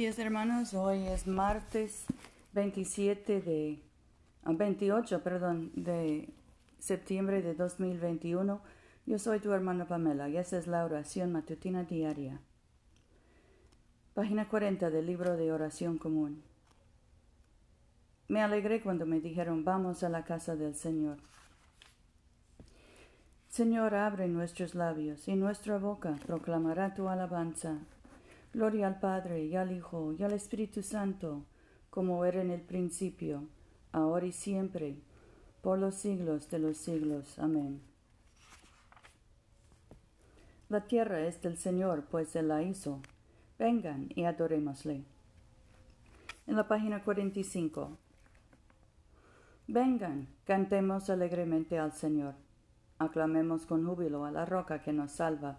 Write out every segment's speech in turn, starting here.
días, hermanos. Hoy es martes 27 de 28, ah, perdón, de septiembre de 2021. Yo soy tu hermana Pamela y esa es la oración matutina diaria. Página 40 del libro de oración común. Me alegré cuando me dijeron vamos a la casa del Señor. Señor, abre nuestros labios y nuestra boca proclamará tu alabanza. Gloria al Padre y al Hijo y al Espíritu Santo, como era en el principio, ahora y siempre, por los siglos de los siglos. Amén. La tierra es del Señor, pues Él la hizo. Vengan y adorémosle. En la página 45. Vengan, cantemos alegremente al Señor. Aclamemos con júbilo a la roca que nos salva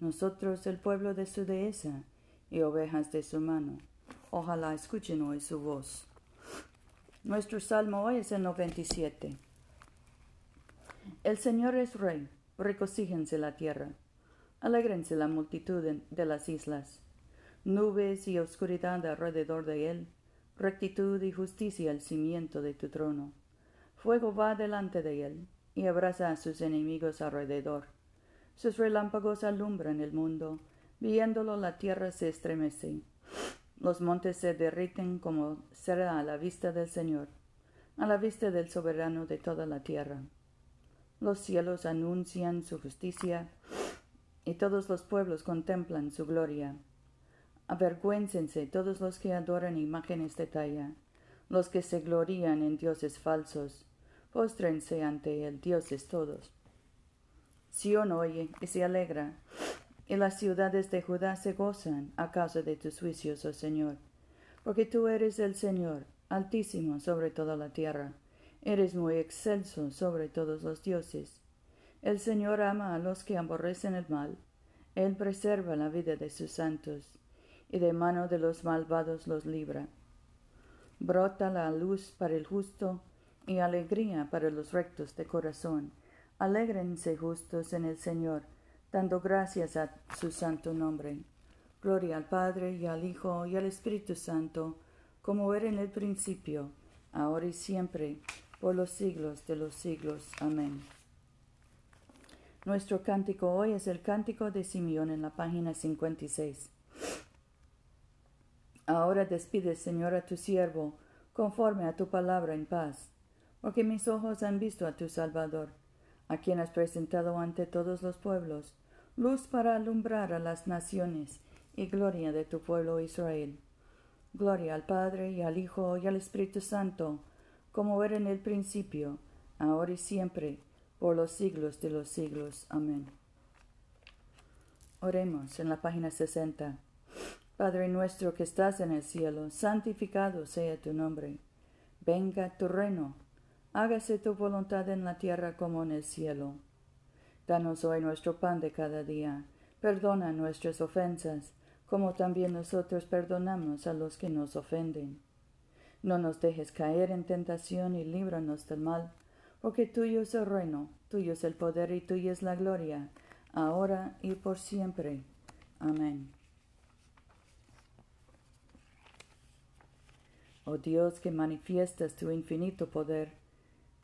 nosotros el pueblo de su dehesa y ovejas de su mano. Ojalá escuchen hoy su voz. Nuestro salmo hoy es el 97. El Señor es rey, recocíjense la tierra, alégrense la multitud de las islas, nubes y oscuridad alrededor de él, rectitud y justicia el cimiento de tu trono. Fuego va delante de él y abraza a sus enemigos alrededor sus relámpagos alumbran el mundo. Viéndolo la tierra se estremece. Los montes se derriten como será a la vista del Señor, a la vista del soberano de toda la tierra. Los cielos anuncian su justicia y todos los pueblos contemplan su gloria. Avergüéncense todos los que adoran imágenes de talla, los que se glorían en dioses falsos, póstrense ante el dioses todos. Sión oye y se alegra, y las ciudades de Judá se gozan a causa de tus juicios, oh Señor. Porque tú eres el Señor, altísimo sobre toda la tierra, eres muy excelso sobre todos los dioses. El Señor ama a los que aborrecen el mal, Él preserva la vida de sus santos, y de mano de los malvados los libra. Brota la luz para el justo, y alegría para los rectos de corazón Alégrense justos en el Señor, dando gracias a su santo nombre. Gloria al Padre y al Hijo y al Espíritu Santo, como era en el principio, ahora y siempre, por los siglos de los siglos. Amén. Nuestro cántico hoy es el cántico de Simeón en la página 56. Ahora despide, Señor, a tu siervo, conforme a tu palabra en paz, porque mis ojos han visto a tu Salvador a quien has presentado ante todos los pueblos, luz para alumbrar a las naciones y gloria de tu pueblo Israel. Gloria al Padre y al Hijo y al Espíritu Santo, como era en el principio, ahora y siempre, por los siglos de los siglos. Amén. Oremos en la página 60. Padre nuestro que estás en el cielo, santificado sea tu nombre. Venga tu reino hágase tu voluntad en la tierra como en el cielo. Danos hoy nuestro pan de cada día. Perdona nuestras ofensas, como también nosotros perdonamos a los que nos ofenden. No nos dejes caer en tentación y líbranos del mal, porque tuyo es el reino, tuyo es el poder y tuya es la gloria, ahora y por siempre. Amén. Oh Dios que manifiestas tu infinito poder,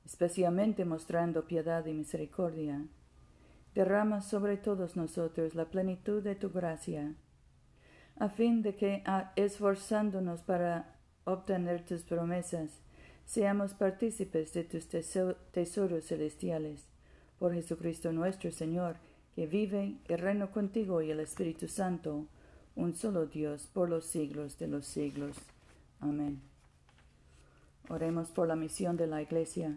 especialmente mostrando piedad y misericordia. Derrama sobre todos nosotros la plenitud de tu gracia, a fin de que, esforzándonos para obtener tus promesas, seamos partícipes de tus tesoros celestiales. Por Jesucristo nuestro Señor, que vive y reina contigo y el Espíritu Santo, un solo Dios, por los siglos de los siglos. Amén. Oremos por la misión de la Iglesia.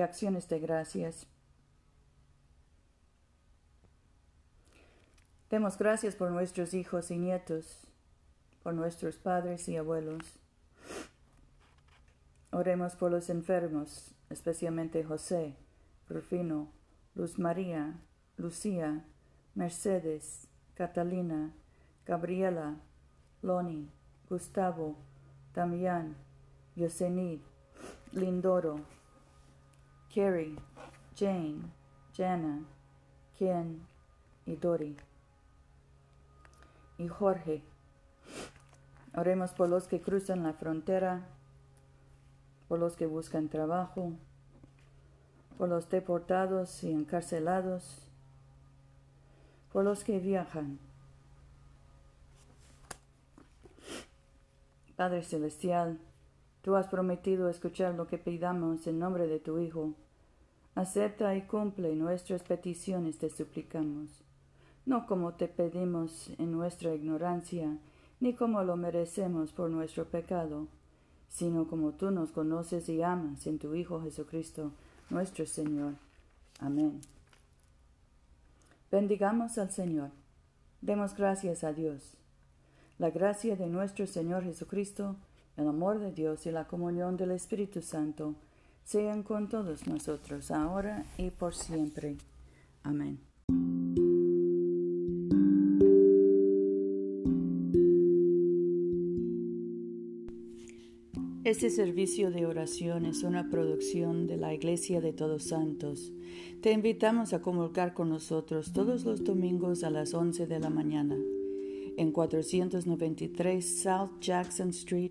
acciones de gracias. Demos gracias por nuestros hijos y nietos, por nuestros padres y abuelos. Oremos por los enfermos, especialmente José, Rufino, Luz María, Lucía, Mercedes, Catalina, Gabriela, Loni, Gustavo, Damián, Yosenid, Lindoro, Carrie, Jane, Jana, Ken y Dori y Jorge. Oremos por los que cruzan la frontera, por los que buscan trabajo, por los deportados y encarcelados, por los que viajan. Padre Celestial, tú has prometido escuchar lo que pidamos en nombre de tu Hijo. Acepta y cumple nuestras peticiones, te suplicamos no como te pedimos en nuestra ignorancia, ni como lo merecemos por nuestro pecado, sino como tú nos conoces y amas en tu Hijo Jesucristo, nuestro Señor. Amén. Bendigamos al Señor. Demos gracias a Dios. La gracia de nuestro Señor Jesucristo, el amor de Dios y la comunión del Espíritu Santo sean con todos nosotros, ahora y por siempre. Amén. Este servicio de oración es una producción de la Iglesia de Todos Santos. Te invitamos a comulgar con nosotros todos los domingos a las 11 de la mañana en 493 South Jackson Street,